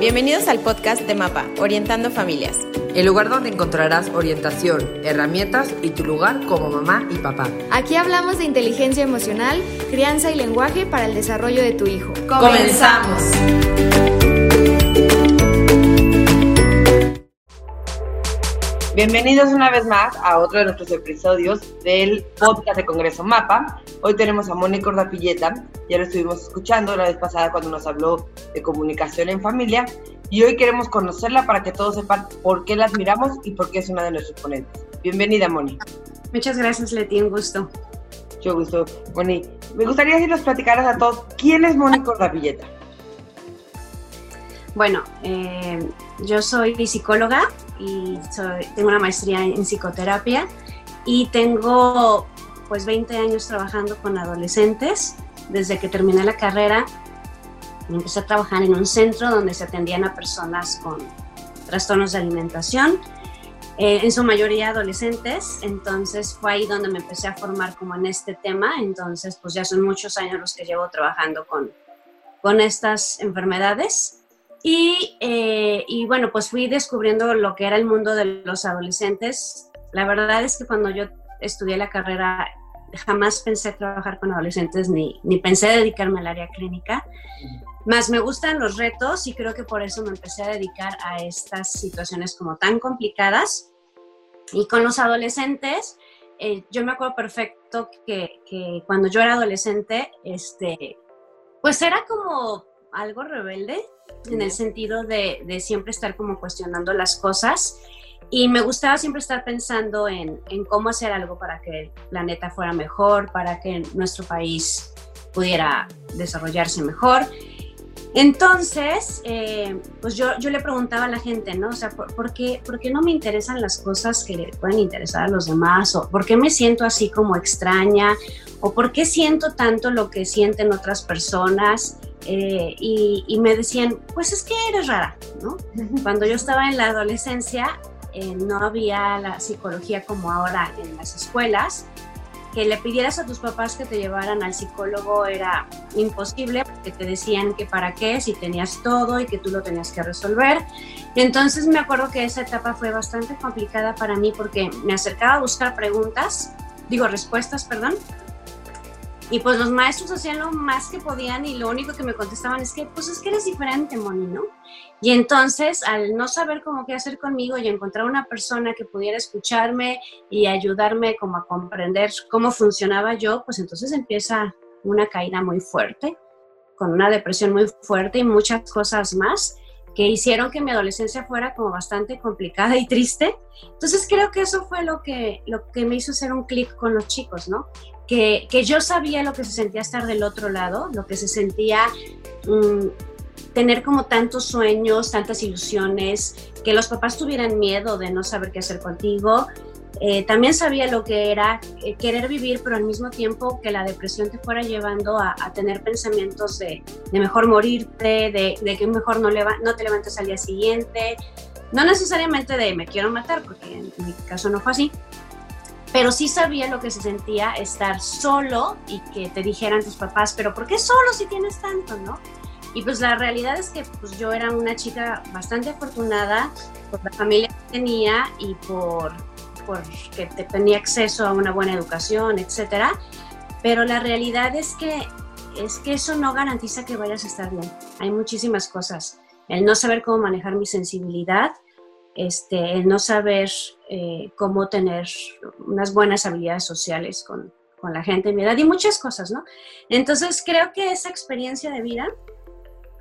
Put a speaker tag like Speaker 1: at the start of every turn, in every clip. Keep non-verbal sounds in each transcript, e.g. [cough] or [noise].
Speaker 1: Bienvenidos al podcast de MAPA, Orientando Familias.
Speaker 2: El lugar donde encontrarás orientación, herramientas y tu lugar como mamá y papá.
Speaker 3: Aquí hablamos de inteligencia emocional, crianza y lenguaje para el desarrollo de tu hijo.
Speaker 1: ¡Comenzamos!
Speaker 4: Bienvenidos una vez más a otro de nuestros episodios del podcast de Congreso Mapa. Hoy tenemos a Mónica Ordapilleta, ya lo estuvimos escuchando la vez pasada cuando nos habló de comunicación en familia y hoy queremos conocerla para que todos sepan por qué la admiramos y por qué es una de nuestros ponentes. Bienvenida, Moni.
Speaker 5: Muchas gracias, Leti, un gusto.
Speaker 4: Mucho gusto, Moni. Me gustaría que nos platicaras a todos quién es Mónica Ordapilleta.
Speaker 5: Bueno, eh, yo soy psicóloga y tengo una maestría en psicoterapia y tengo pues 20 años trabajando con adolescentes. Desde que terminé la carrera empecé a trabajar en un centro donde se atendían a personas con trastornos de alimentación, eh, en su mayoría adolescentes, entonces fue ahí donde me empecé a formar como en este tema, entonces pues ya son muchos años los que llevo trabajando con, con estas enfermedades y, eh, y, bueno, pues fui descubriendo lo que era el mundo de los adolescentes. La verdad es que cuando yo estudié la carrera jamás pensé trabajar con adolescentes ni, ni pensé dedicarme al área clínica. Más me gustan los retos y creo que por eso me empecé a dedicar a estas situaciones como tan complicadas. Y con los adolescentes, eh, yo me acuerdo perfecto que, que, cuando yo era adolescente, este, pues era como algo rebelde en el sentido de, de, siempre estar como cuestionando las cosas y me gustaba siempre estar pensando en, en, cómo hacer algo para que el planeta fuera mejor, para que nuestro país pudiera desarrollarse mejor. Entonces, eh, pues yo, yo, le preguntaba a la gente, ¿no? O sea, ¿por, ¿por, qué, ¿por qué no me interesan las cosas que le pueden interesar a los demás? ¿O por qué me siento así como extraña? ¿O por qué siento tanto lo que sienten otras personas? Eh, y, y, me decían, pues es que eres rara, ¿no? Cuando yo estaba en la adolescencia, eh, no había la psicología como ahora en las escuelas. Que le pidieras a tus papás que te llevaran al psicólogo era imposible porque te decían que para qué, si tenías todo y que tú lo tenías que resolver. Entonces me acuerdo que esa etapa fue bastante complicada para mí porque me acercaba a buscar preguntas, digo respuestas, perdón, y pues los maestros hacían lo más que podían y lo único que me contestaban es que, pues es que eres diferente, Moni, ¿no? Y entonces, al no saber cómo qué hacer conmigo y encontrar una persona que pudiera escucharme y ayudarme como a comprender cómo funcionaba yo, pues entonces empieza una caída muy fuerte, con una depresión muy fuerte y muchas cosas más que hicieron que mi adolescencia fuera como bastante complicada y triste. Entonces creo que eso fue lo que, lo que me hizo hacer un clic con los chicos, ¿no? que, que, yo sabía lo que se sentía estar del otro lado, lo que se sentía um, tener como tantos sueños, tantas ilusiones, que los papás tuvieran miedo de no saber qué hacer contigo. Eh, también sabía lo que era eh, querer vivir, pero al mismo tiempo que la depresión te fuera llevando a, a tener pensamientos de, de, mejor morirte, de, de que mejor no, leva, no te levantes al día siguiente. No necesariamente de me quiero matar, porque en, mi caso no fue así, pero sí sabía lo que se sentía estar solo y que te dijeran tus papás, pero ¿por qué solo si tienes tanto, no? Y pues la realidad es que pues yo era una chica bastante afortunada por la familia que tenía y por, por que tenía acceso a una buena educación, etcétera. Pero la realidad es que es que eso no garantiza que vayas a estar bien. Hay muchísimas cosas. El no saber cómo manejar mi sensibilidad, este, el no saber eh, cómo tener unas buenas habilidades sociales con, con, la gente de mi edad y muchas cosas, ¿no? Entonces creo que esa experiencia de vida,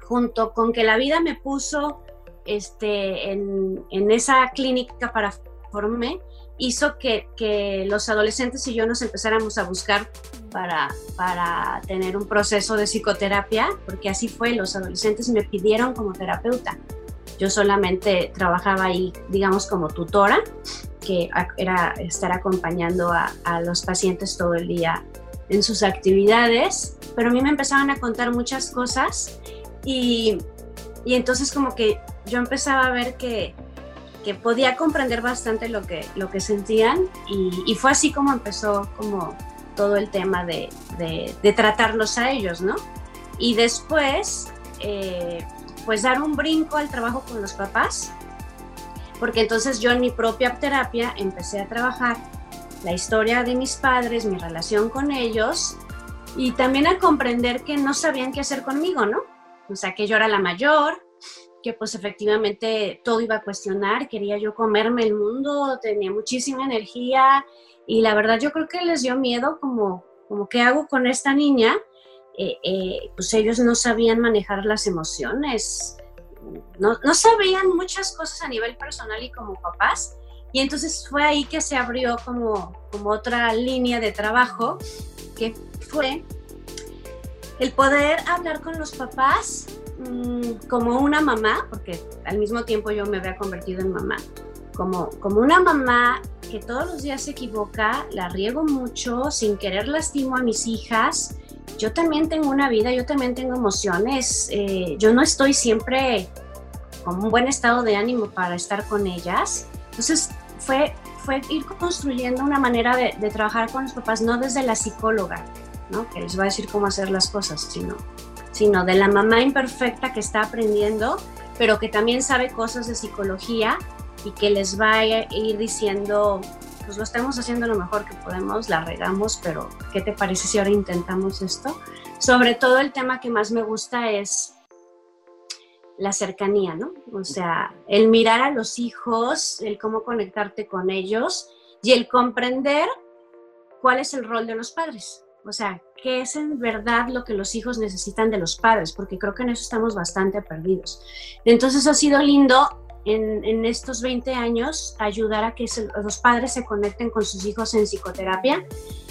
Speaker 5: junto con que la vida me puso este, en, en esa clínica para formarme, hizo que, que, los adolescentes y yo nos empezáramos a buscar para, para tener un proceso de psicoterapia, porque así fue, los adolescentes me pidieron como terapeuta. Yo solamente trabajaba ahí, digamos, como tutora, que era estar acompañando a, los pacientes todo el día en sus actividades, pero a mí me empezaban a contar muchas cosas y, y entonces como que yo empezaba a ver que, que podía comprender bastante lo que, lo que sentían y, fue así como empezó como todo el tema de, de, tratarlos a ellos, ¿no? Y después, eh, pues dar un brinco al trabajo con los papás, porque entonces yo en mi propia terapia empecé a trabajar la historia de mis padres, mi relación con ellos y también a comprender que no sabían qué hacer conmigo, ¿no? O sea, que yo era la mayor, que pues efectivamente todo iba a cuestionar, quería yo comerme el mundo, tenía muchísima energía y la verdad yo creo que les dio miedo como, como ¿qué hago con esta niña? Eh, eh, pues ellos no sabían manejar las emociones, no, no sabían muchas cosas a nivel personal y como papás. Y entonces fue ahí que se abrió como, como otra línea de trabajo, que fue el poder hablar con los papás mm, como una mamá, porque al mismo tiempo yo me había convertido en mamá, como, como una mamá que todos los días se equivoca, la riego mucho, sin querer lastimo a mis hijas. Yo también tengo una vida, yo también tengo emociones, eh, yo no estoy siempre con un buen estado de ánimo para estar con ellas. Entonces fue, fue ir construyendo una manera de, trabajar con los papás, no desde la psicóloga, que les va a decir cómo hacer las cosas, sino, sino de la mamá imperfecta que está aprendiendo, pero que también sabe cosas de psicología y que les va a ir diciendo, pues lo estamos haciendo lo mejor que podemos, la regamos, pero ¿qué te parece si ahora intentamos esto? Sobre todo el tema que más me gusta es la cercanía, ¿no? O sea, el mirar a los hijos, el cómo conectarte con ellos y el comprender cuál es el rol de los padres. O sea, ¿qué es en verdad lo que los hijos necesitan de los padres? Porque creo que en eso estamos bastante perdidos. Entonces ha sido lindo en, estos 20 años ayudar a que los padres se conecten con sus hijos en psicoterapia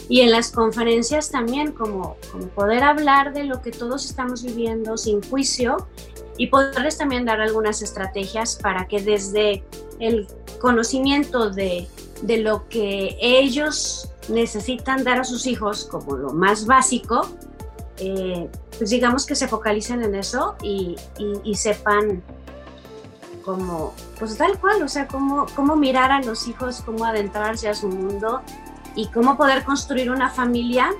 Speaker 5: y en las conferencias también como, como poder hablar de lo que todos estamos viviendo sin juicio y poderles también dar algunas estrategias para que desde el conocimiento de, de lo que ellos necesitan dar a sus hijos como lo más básico, eh, pues digamos que se focalicen en eso y, sepan cómo, pues tal cual, o sea, cómo, cómo mirar a los hijos, cómo adentrarse a su mundo y cómo poder construir una familia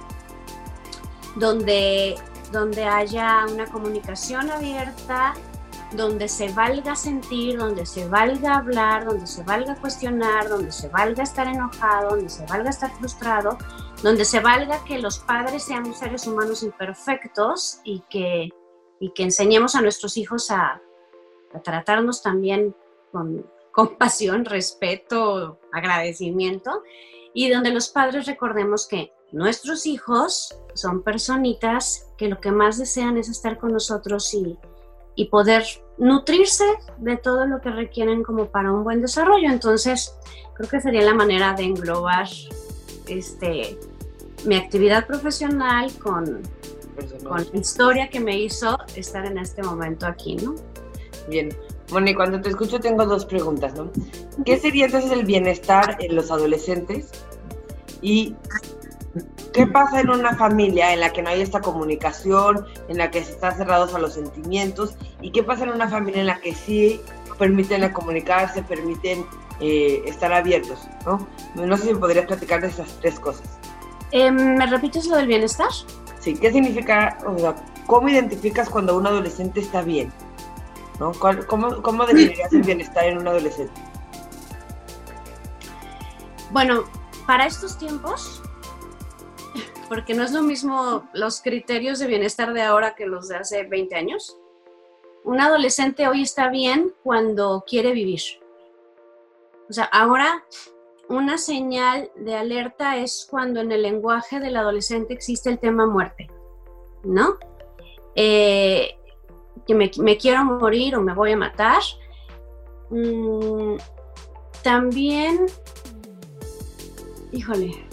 Speaker 5: donde, donde haya una comunicación abierta, donde se valga sentir, donde se valga hablar, donde se valga cuestionar, donde se valga estar enojado, donde se valga estar frustrado, donde se valga que los padres seamos seres humanos imperfectos y que, y que enseñemos a nuestros hijos a, a tratarnos también con [laughs] compasión, respeto, agradecimiento, y donde los padres recordemos que nuestros hijos son personitas que lo que más desean es estar con nosotros y, y poder nutrirse de todo lo que requieren como para un buen desarrollo. Entonces, creo que sería la manera de englobar este, mi actividad profesional con, con la historia que me hizo estar en este momento aquí, ¿no?
Speaker 4: Bien. Bueno, y cuando te escucho tengo dos preguntas, ¿no? ¿Qué sería entonces el bienestar en los adolescentes? Y ¿Qué pasa en una familia en la que no hay esta comunicación, en la que se están cerrados a los sentimientos? ¿Y qué pasa en una familia en la que sí permiten comunicarse, permiten eh, estar abiertos? ¿no? no sé si me podrías platicar de esas tres cosas.
Speaker 5: Em, ¿Me repites lo del bienestar?
Speaker 4: Sí, ¿qué significa, o sea, cómo identificas cuando un adolescente está bien? ¿no? ¿Cómo, ¿Cómo definirías el bienestar en un adolescente?
Speaker 5: Bueno, para estos tiempos, porque no es lo mismo los criterios de bienestar de ahora que los de hace 20 años. Un adolescente hoy está bien cuando quiere vivir. O sea, ahora una señal de alerta es cuando en el lenguaje del adolescente existe el tema muerte, ¿no? Eh, que me, quiero morir o me voy a matar. Mm, también, híjole,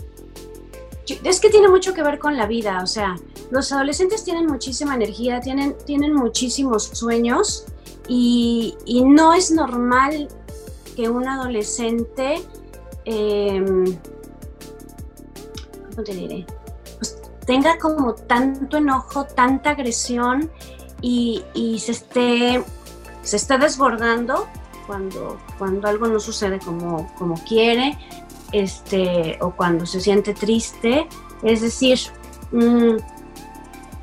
Speaker 5: es que tiene mucho que ver con la vida, o sea, los adolescentes tienen muchísima energía, tienen, tienen muchísimos sueños y, no es normal que un adolescente, em, ¿cómo te diré? Pues tenga como tanto enojo, tanta agresión y, se, esté, se está desbordando cuando, cuando algo no sucede como, como quiere, este, o cuando se siente triste. Es decir, mm,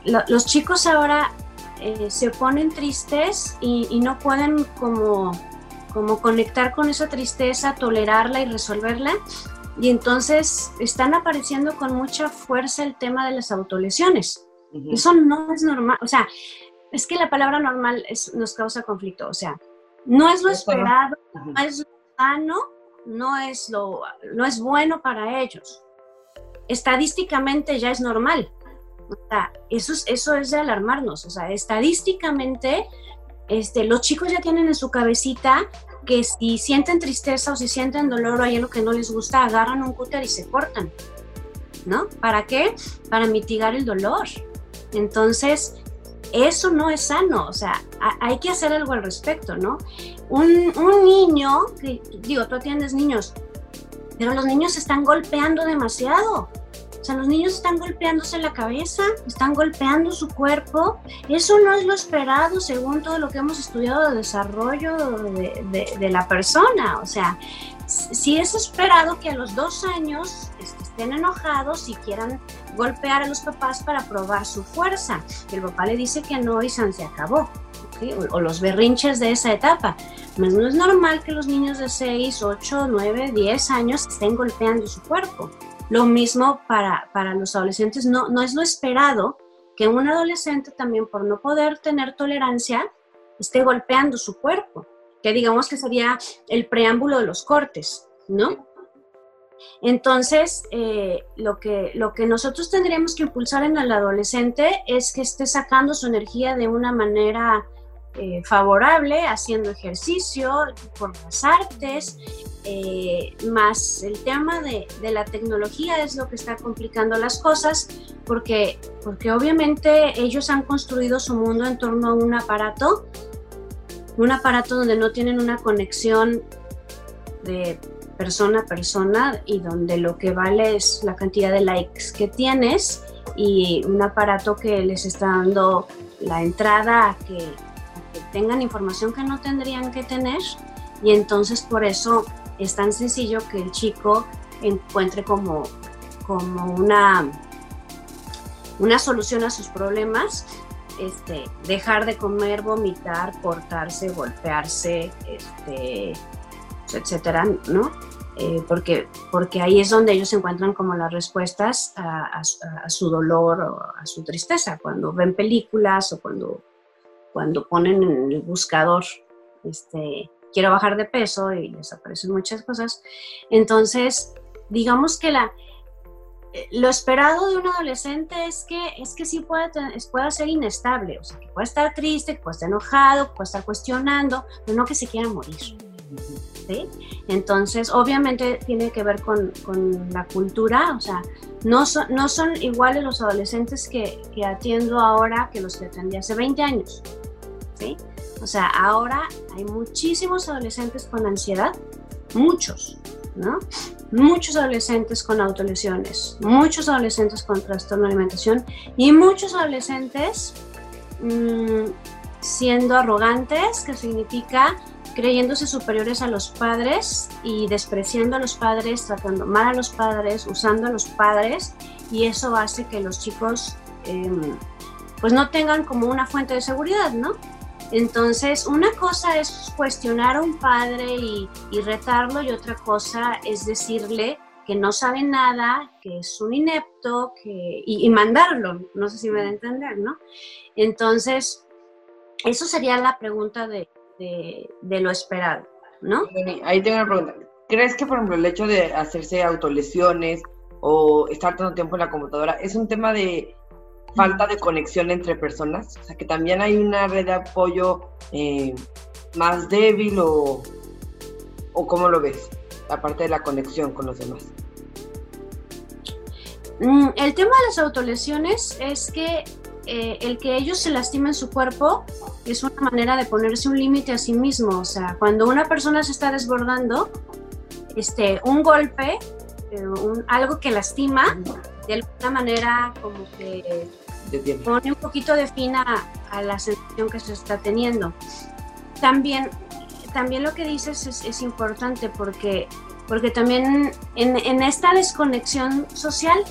Speaker 5: los chicos ahora eh, se ponen tristes y, no pueden como, como conectar con esa tristeza, tolerarla y resolverla. Y entonces están apareciendo con mucha fuerza el tema de las autolesiones. Eso no es normal. O sea, es que la palabra normal nos causa conflicto. O sea, no es lo esperado, no es lo sano, no es, lo, no es bueno para ellos. Estadísticamente ya es normal. O sea, eso es, eso es de alarmarnos. O sea, estadísticamente, este, los chicos ya tienen en su cabecita que si sienten tristeza o si sienten dolor o hay algo que no les gusta, agarran un cúter y se cortan. ¿No? ¿Para qué? Para mitigar el dolor. Entonces, eso no es sano, o sea, hay que hacer algo al respecto, ¿no? Un, niño, digo, tú atiendes niños, pero los niños se están golpeando demasiado. O sea, los niños están golpeándose la cabeza, están golpeando su cuerpo. Eso no es lo esperado según todo lo que hemos estudiado de desarrollo de, la persona. O sea, si es esperado que a los dos años estén enojados y quieran golpear a los papás para probar su fuerza. El papá le dice que no y se acabó. O, los berrinches de esa etapa. Mas no es normal que los niños de 6, 8, 9, 10 años estén golpeando su cuerpo. Lo mismo para, para los adolescentes, no, no es lo esperado que un adolescente también por no poder tener tolerancia esté golpeando su cuerpo, que digamos que sería el preámbulo de los cortes, ¿no? Entonces, eh, lo, que, lo que nosotros tendríamos que impulsar en el adolescente es que esté sacando su energía de una manera eh, favorable, haciendo ejercicio, por las artes, eh, más el tema de, la tecnología es lo que está complicando las cosas, porque, porque obviamente ellos han construido su mundo en torno a un aparato, un aparato donde no tienen una conexión de persona a persona y donde lo que vale es la cantidad de likes que tienes y un aparato que les está dando la entrada a que, que tengan información que no tendrían que tener y entonces por eso es tan sencillo que el chico encuentre como, como una, una solución a sus problemas, este, dejar de comer, vomitar, cortarse, golpearse, este, etcétera, ¿no? Eh, porque, porque ahí es donde ellos encuentran como las respuestas a, su dolor o a su tristeza, cuando ven películas o cuando, cuando ponen en el buscador este, quiero bajar de peso y les aparecen muchas cosas. Entonces, digamos que la, lo esperado de un adolescente es que, es que sí pueda, pueda ser inestable, o sea, que pueda estar triste, que pueda estar enojado, que pueda estar cuestionando, pero no que se quiera morir. Entonces, obviamente tiene que ver con, con la cultura, o sea, no son, no son iguales los adolescentes que, que atiendo ahora que los que atendí hace 20 años. ¿sí? O sea, ahora hay muchísimos adolescentes con ansiedad, muchos, ¿no? Muchos adolescentes con autolesiones, muchos adolescentes con trastorno de alimentación y muchos adolescentes mm, siendo arrogantes, que significa creyéndose superiores a los padres y despreciando a los padres, tratando mal a los padres, usando a los padres y eso hace que los chicos em, pues no tengan como una fuente de seguridad, ¿no? Entonces, una cosa es cuestionar a un padre y, retarlo y otra cosa es decirle que no sabe nada, que es un inepto, que, y, mandarlo, no sé si me da a entender, ¿no? Entonces, eso sería la pregunta de, lo esperado, ¿no?
Speaker 4: Ahí tengo una pregunta. ¿Crees que, por ejemplo, el hecho de hacerse autolesiones o estar tanto tiempo en la computadora es un tema de falta de conexión entre personas, o sea, que también hay una red de apoyo eh, más débil o, o cómo lo ves, aparte de la conexión con los demás.
Speaker 5: Mm, el tema de las autolesiones es que eh, el que ellos se lastimen su cuerpo es una manera de ponerse un límite a sí mismo. O sea, cuando una persona se está desbordando, este, un golpe, eh, algo que lastima, de alguna manera como que pone un poquito de fin a, la sensación que se está teniendo. También también lo que dices es, importante porque, porque también en, en, esta desconexión social,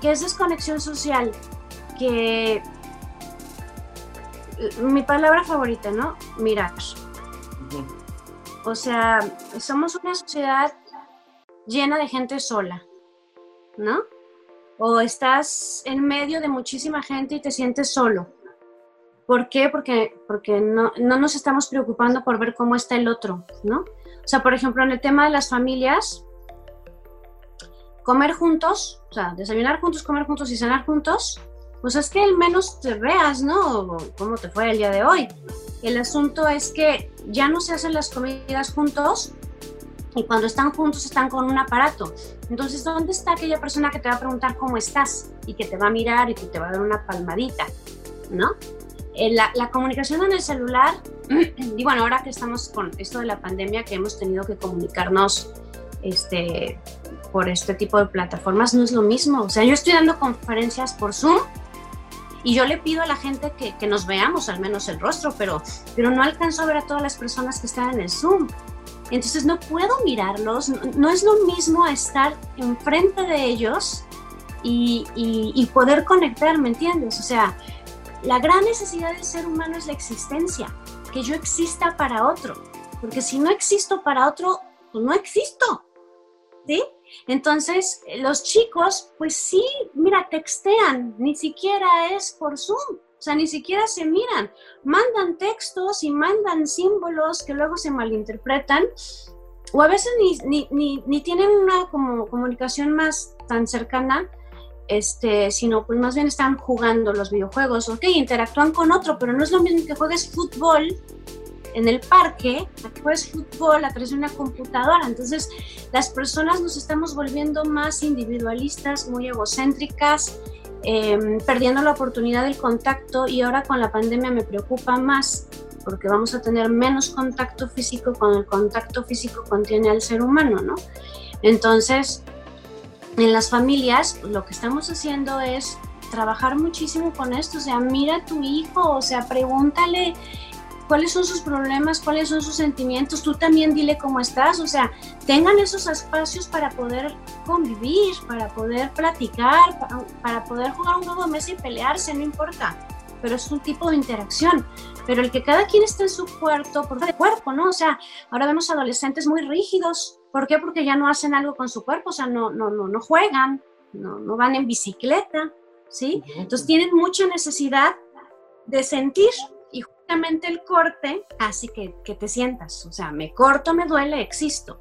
Speaker 5: ¿qué es desconexión social? Que mi palabra favorita, ¿no? Mirar. O sea, somos una sociedad llena de gente sola, ¿no? O estás en medio de muchísima gente y te sientes solo. ¿Por qué? Porque, porque no, no nos estamos preocupando por ver cómo está el otro, ¿no? O sea, por ejemplo, en el tema de las familias, comer juntos, o sea, desayunar juntos, comer juntos y cenar juntos, pues es que al menos te veas, ¿no? ¿Cómo te fue el día de hoy? El asunto es que ya no se hacen las comidas juntos y cuando están juntos están con un aparato. Entonces, ¿dónde está aquella persona que te va a preguntar cómo estás y que te va a mirar y que te va a dar una palmadita? ¿No? Eh, la, la, comunicación en el celular, [clears throat] y bueno, ahora que estamos con esto de la pandemia, que hemos tenido que comunicarnos este, por este tipo de plataformas, no es lo mismo. O sea, yo estoy dando conferencias por Zoom y yo le pido a la gente que, que, nos veamos al menos el rostro, pero, pero no alcanzo a ver a todas las personas que están en el Zoom. Entonces no puedo mirarlos, no, es lo mismo estar enfrente de ellos y, y, y, poder conectar, ¿me entiendes? O sea, la gran necesidad del ser humano es la existencia, que yo exista para otro, porque si no existo para otro, pues no existo, ¿sí? Entonces, los chicos, pues sí, mira, textean, ni siquiera es por Zoom, o sea, ni siquiera se miran, mandan textos y mandan símbolos que luego se malinterpretan, o a veces ni, ni, ni, tienen una como comunicación más tan cercana, este, sino pues más bien están jugando los videojuegos, ok, interactúan con otro, pero no es lo mismo que juegues fútbol en el parque a que juegues fútbol a través de una computadora. Entonces, las personas nos estamos volviendo más individualistas, muy egocéntricas, em, perdiendo la oportunidad del contacto y ahora con la pandemia me preocupa más porque vamos a tener menos contacto físico cuando el contacto físico contiene al ser humano, ¿no? Entonces, en las familias lo que estamos haciendo es trabajar muchísimo con esto, o sea, mira a tu hijo, o sea, pregúntale cuáles son sus problemas, cuáles son sus sentimientos, tú también dile cómo estás, o sea, tengan esos espacios para poder convivir, para poder platicar, para, poder jugar un juego de mesa y pelearse, no importa, pero es un tipo de interacción. Pero el que cada quien esté en su cuarto, por de cuerpo, ¿no? O sea, ahora vemos adolescentes muy rígidos. ¿Por qué? Porque ya no hacen algo con su cuerpo, o sea, no, no, no, no juegan, no, no van en bicicleta, ¿sí? Entonces tienen mucha necesidad de sentir el corte así que, que te sientas. O sea, me corto, me duele, existo.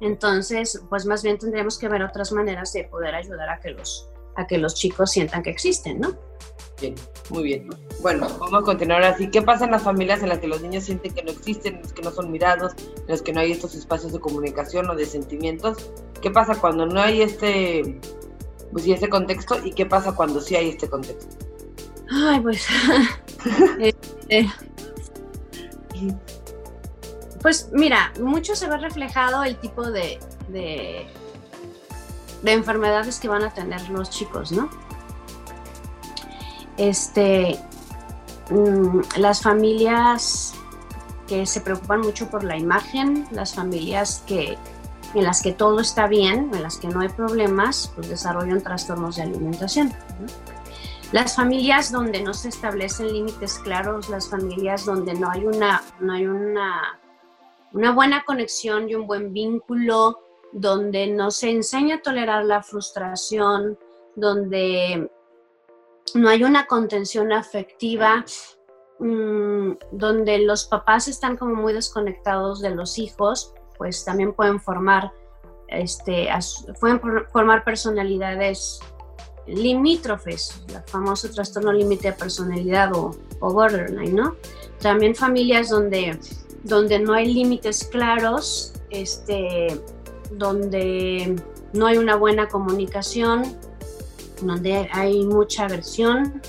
Speaker 5: Entonces, pues más bien tendríamos que ver otras maneras de poder ayudar a que los, a que los chicos sientan que existen, ¿no?
Speaker 4: Bien, muy bien. Bueno, vamos a continuar así. ¿Qué pasa en las familias en las que los niños sienten que no existen, en que no son mirados, en las que no hay estos espacios de comunicación o de sentimientos? ¿Qué pasa cuando no hay este, pues, este contexto? ¿Y qué pasa cuando sí hay este contexto?
Speaker 5: Ay, pues [laughs] Este, pues mira, mucho se ve reflejado el tipo de, de, enfermedades que van a tener los chicos, ¿no? Este, mm, las familias que se preocupan mucho por la imagen, las familias que en las que todo está bien, en las que no hay problemas, pues desarrollan trastornos de alimentación. ¿no? Las familias donde no se establecen límites claros, las familias donde no hay una, no hay una, una buena conexión y un buen vínculo, donde no se enseña a tolerar la frustración, donde no hay una contención afectiva, mm, donde los papás están como muy desconectados de los hijos, pues también pueden formar, este, pueden formar personalidades limítrofes, el famoso trastorno límite de personalidad o, borderline, ¿no? También familias donde, donde no hay límites claros, este, donde no hay una buena comunicación, donde hay mucha aversión,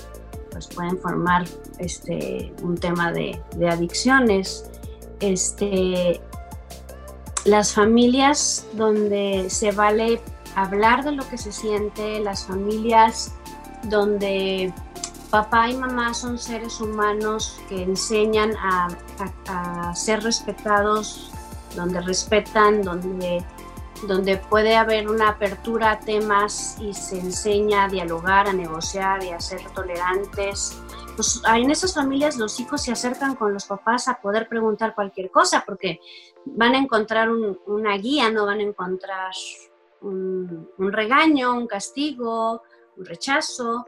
Speaker 5: pues pueden formar este, un tema de, de adicciones. Este, las familias donde se vale hablar de lo que se siente, las familias donde papá y mamá son seres humanos que enseñan a, ser respetados, donde respetan, donde donde puede haber una apertura a temas y se enseña a dialogar, a negociar y a ser tolerantes. Pues en esas familias los hijos se acercan con los papás a poder preguntar cualquier cosa porque van a encontrar una guía, no van a encontrar un, regaño, un castigo, un rechazo.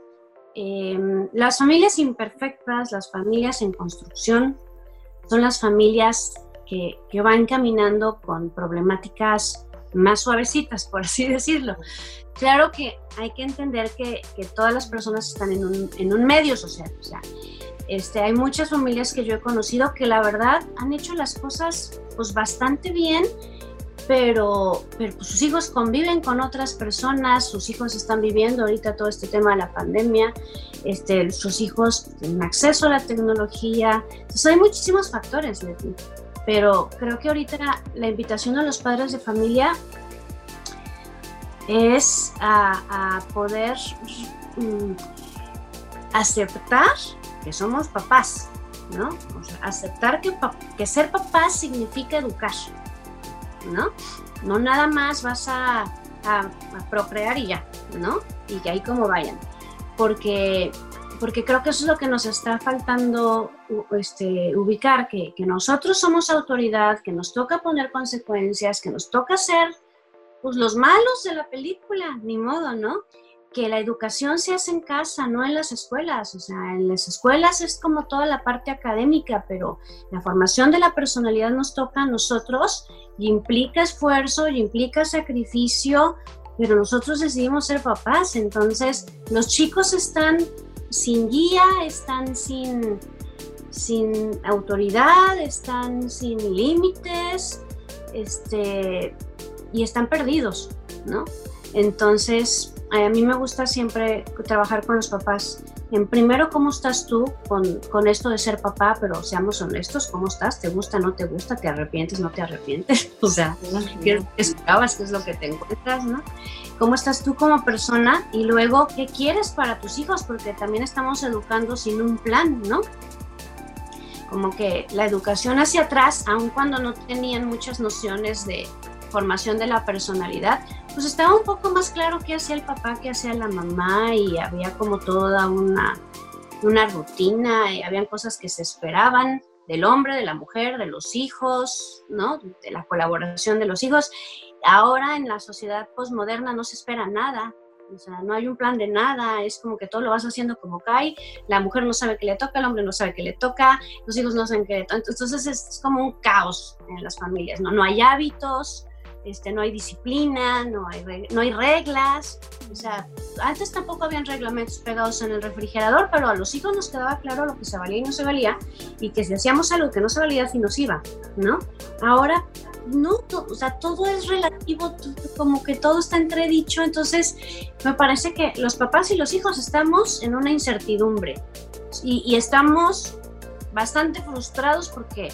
Speaker 5: Em, las familias imperfectas, las familias en construcción, son las familias que, que van caminando con problemáticas más suavecitas, por así [laughs] decirlo. Claro que hay que entender que, que todas las personas están en un, en un, medio social. O sea, este, hay muchas familias que yo he conocido que la verdad han hecho las cosas pues bastante bien, pero, pues, sus hijos conviven con otras personas, sus hijos están viviendo ahorita todo este tema de la pandemia, este, sus hijos tienen acceso a la tecnología. Entonces hay muchísimos factores, Leti pero creo que ahorita la invitación a los padres de familia es a, poder mm, aceptar que somos papás, ¿no? aceptar que, que ser papá significa educar, ¿no? No nada más vas a, a procrear y ya, ¿no? Y que ahí como vayan. Porque porque creo que eso es lo que nos está faltando este, ubicar, que, que, nosotros somos autoridad, que nos toca poner consecuencias, que nos toca ser pues, los malos de la película, ni modo, ¿no? Que la educación se hace en casa, no en las escuelas. O sea, en las escuelas es como toda la parte académica, pero la formación de la personalidad nos toca a nosotros y implica esfuerzo y implica sacrificio, pero nosotros decidimos ser papás. Entonces, los chicos están sin guía, están sin, sin autoridad, están sin límites, este, y están perdidos, ¿no? Entonces, a mí me gusta siempre trabajar con los papás. En primero, ¿cómo estás tú con, con, esto de ser papá? Pero seamos honestos, ¿cómo estás? ¿Te gusta, no te gusta? ¿Te arrepientes, no te arrepientes? [laughs] O sea, ¿qué esperabas? ¿Qué es lo que te encuentras, no? cómo estás tú como persona y luego qué quieres para tus hijos, porque también estamos educando sin un plan, ¿no? Como que la educación hacia atrás, aun cuando no tenían muchas nociones de formación de la personalidad, pues estaba un poco más claro qué hacía el papá, qué hacía la mamá y había como toda una, una rutina y habían cosas que se esperaban del hombre, de la mujer, de los hijos, ¿no? De la colaboración de los hijos. Ahora en la sociedad postmoderna no se espera nada, o sea, no hay un plan de nada, es como que todo lo vas haciendo como cae, la mujer no sabe qué le toca, el hombre no sabe qué le toca, los hijos no saben qué le toca, entonces es, como un caos en las familias, ¿no? No hay hábitos, este, no hay disciplina, no hay, no hay reglas, o sea, antes tampoco habían reglamentos pegados en el refrigerador, pero a los hijos nos quedaba claro lo que se valía y no se valía, y que si hacíamos algo que no se valía, si nos iba, ¿no? Ahora no, o sea, todo es relativo, como que todo está entredicho, entonces me parece que los papás y los hijos estamos en una incertidumbre y, estamos bastante frustrados porque,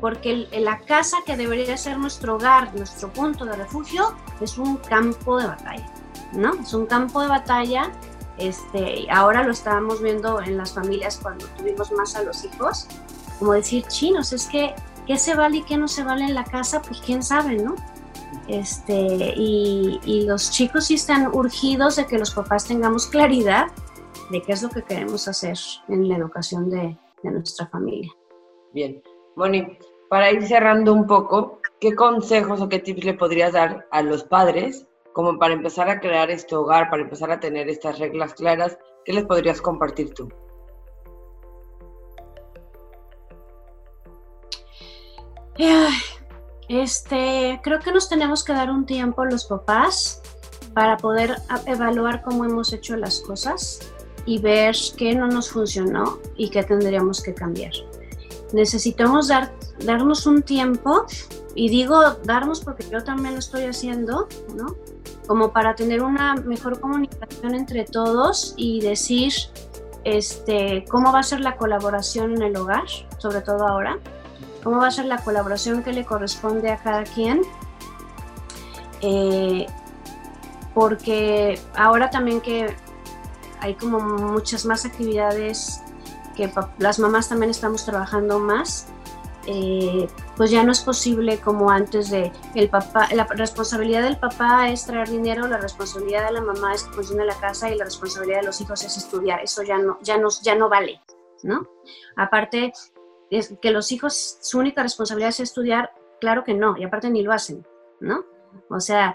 Speaker 5: porque la casa que debería ser nuestro hogar, nuestro punto de refugio, es un campo de batalla, ¿no? Es un campo de batalla este, ahora lo estábamos viendo en las familias cuando tuvimos más a los hijos, como decir, chinos, es que qué se vale y qué no se vale en la casa, pues quién sabe, ¿no? Este, y, los chicos sí están urgidos de que los papás tengamos claridad de qué es lo que queremos hacer en la educación de, de nuestra familia.
Speaker 4: Bien, Moni, para ir cerrando un poco, ¿qué consejos o qué tips le podrías dar a los padres como para empezar a crear este hogar, para empezar a tener estas reglas claras? ¿Qué les podrías compartir tú?
Speaker 5: Este, creo que nos tenemos que dar un tiempo los papás para poder evaluar cómo hemos hecho las cosas y ver qué no nos funcionó y qué tendríamos que cambiar. Necesitamos dar, darnos un tiempo, y digo darnos porque yo también lo estoy haciendo, ¿no? Como para tener una mejor comunicación entre todos y decir este, cómo va a ser la colaboración en el hogar, sobre todo ahora cómo va a ser la colaboración que le corresponde a cada quien. Eh, porque ahora también que hay como muchas más actividades que las mamás también estamos trabajando más. Eh, pues ya no es posible como antes de el papá, la responsabilidad del papá es traer dinero, la responsabilidad de la mamá es que funcione la casa y la responsabilidad de los hijos es estudiar. Eso ya no, ya no, ya no vale, ¿no? Aparte, es que los hijos, su única responsabilidad es estudiar, claro que no, y aparte ni lo hacen, ¿no? O sea,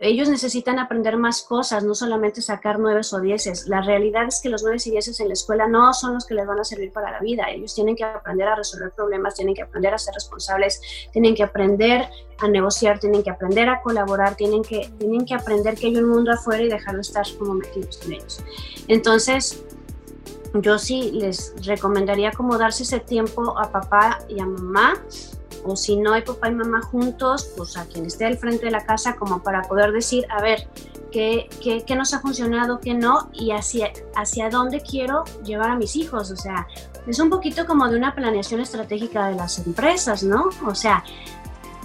Speaker 5: ellos necesitan aprender más cosas, no solamente sacar nueves o dieces. La realidad es que los nueves y dieces en la escuela no son los que les van a servir para la vida. Ellos tienen que aprender a resolver problemas, tienen que aprender a ser responsables, tienen que aprender a negociar, tienen que aprender a colaborar, tienen que, tienen que aprender que hay un mundo afuera y dejarlo estar como metidos en ellos. Entonces, yo sí les recomendaría como darse ese tiempo a papá y a mamá o si no hay papá y mamá juntos, pues a quien esté al frente de la casa como para poder decir, a ver, qué, qué, qué nos ha funcionado, qué no, y hacia, hacia dónde quiero llevar a mis hijos. O sea, es un poquito como de una planeación estratégica de las empresas, ¿no? O sea,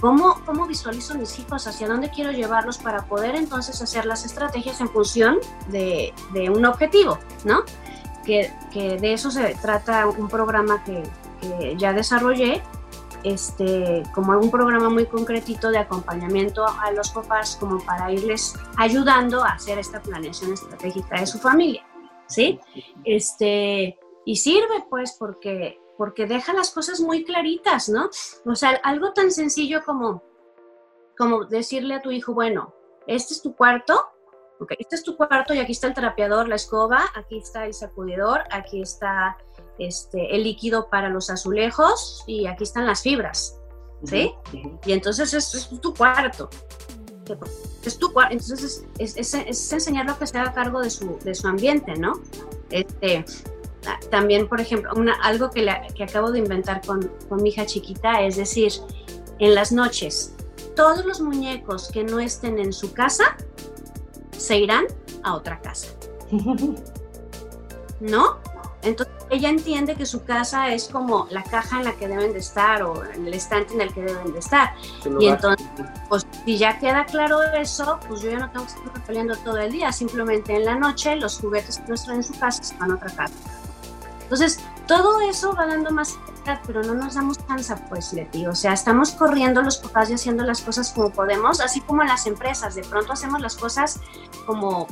Speaker 5: ¿Cómo, ¿Cómo, visualizo mis hijos? ¿Hacia dónde quiero llevarlos para poder entonces hacer las estrategias en función de, de un objetivo, ¿no? Que, que, de eso se trata un programa que, que ya desarrollé este, como un programa muy concretito de acompañamiento a los papás como para irles ayudando a hacer esta planeación estratégica de su familia, ¿sí? Este, y sirve pues porque, porque deja las cosas muy claritas, ¿no? O sea, algo tan sencillo como, como decirle a tu hijo, bueno, este es tu cuarto, ok, este es tu cuarto y aquí está el trapeador, la escoba, aquí está el sacudidor, aquí está este, el líquido para los azulejos y aquí están las fibras, ¿sí? Y entonces es, tu cuarto. Es tu cuarto. Entonces es, es, es, enseñarlo que se haga cargo de su, de su ambiente, ¿no? Este, también, por ejemplo, una, algo que, que acabo de inventar con, con mi hija chiquita es decir, en las noches, todos los muñecos que no estén en su casa se irán a otra casa. [laughs] ¿No? Entonces ella entiende que su casa es como la caja en la que deben de estar o en el estante en el que deben de estar. Y entonces, pues si ya queda claro eso, pues yo ya no tengo que estar peleando todo el día, simplemente en la noche los juguetes que no están en su casa se van a otra casa. Entonces, todo eso va dando más pero no nos damos cansa, pues, Leti. O sea, estamos corriendo los papás y haciendo las cosas como podemos, así como en las empresas. De pronto hacemos las cosas como,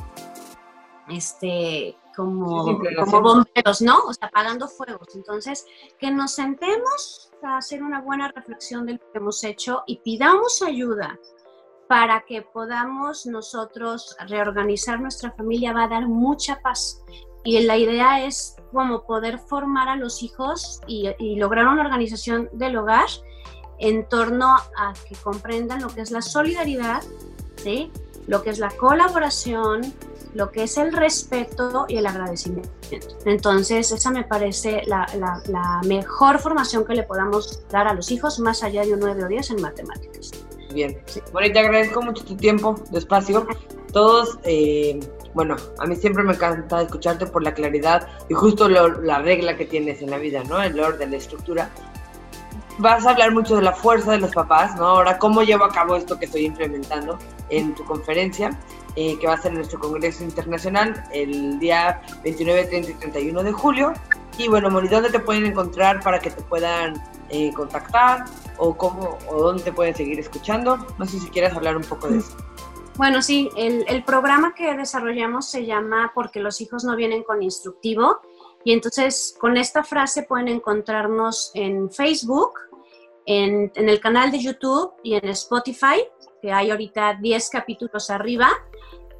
Speaker 5: este, como, como bomberos, ¿no? O sea, apagando fuegos. Entonces, que nos sentemos a hacer una buena reflexión de lo que hemos hecho y pidamos ayuda para que podamos nosotros reorganizar nuestra familia, va a dar mucha paz. Y la idea es como poder formar a los hijos y, y lograr una organización del hogar en torno a que comprendan lo que es la solidaridad, ¿sí? lo que es la colaboración, lo que es el respeto y el agradecimiento. Entonces, esa me parece la, mejor formación que le podamos dar a los hijos, más allá de un 9 o 10 en matemáticas.
Speaker 4: Bien, bueno, te agradezco mucho tu tiempo, tu espacio. Todos, eh, bueno, a mí siempre me encanta escucharte por la claridad y justo la regla que tienes en la vida, ¿no? El orden, la estructura. Vas a hablar mucho de la fuerza de los papás, ¿no? Ahora, ¿cómo llevo a cabo esto que estoy implementando en tu conferencia? Eh, que va a ser nuestro Congreso Internacional el día 29, 30 y 31 de julio. Y bueno, Moni, ¿dónde te pueden encontrar para que te puedan eh, contactar o cómo o dónde te pueden seguir escuchando? No sé si quieres hablar un poco de eso.
Speaker 5: Bueno, sí, el, el programa que desarrollamos se llama Porque los hijos no vienen con instructivo. Y entonces con esta frase pueden encontrarnos en Facebook, en, en, el canal de YouTube y en Spotify, que hay ahorita 10 capítulos arriba.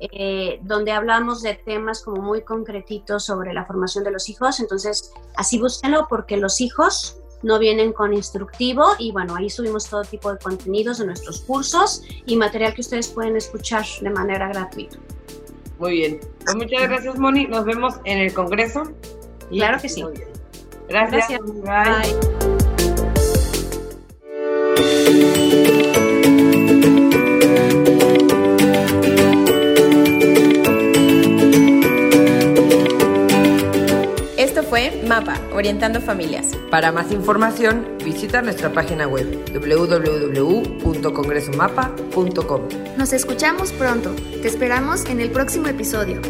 Speaker 5: Eh, donde hablamos de temas como muy concretitos sobre la formación de los hijos. Entonces, así búsquenlo porque los hijos no vienen con instructivo y bueno, ahí subimos todo tipo de contenidos de nuestros cursos y material que ustedes pueden escuchar de manera gratuita.
Speaker 4: Muy bien. Pues muchas gracias, Moni. Nos vemos en el Congreso.
Speaker 5: claro que sí.
Speaker 4: Gracias. Bye.
Speaker 1: fue Mapa, Orientando Familias.
Speaker 2: Para más información, visita nuestra página web www.congresomapa.com.
Speaker 3: Nos escuchamos pronto. Te esperamos en el próximo episodio.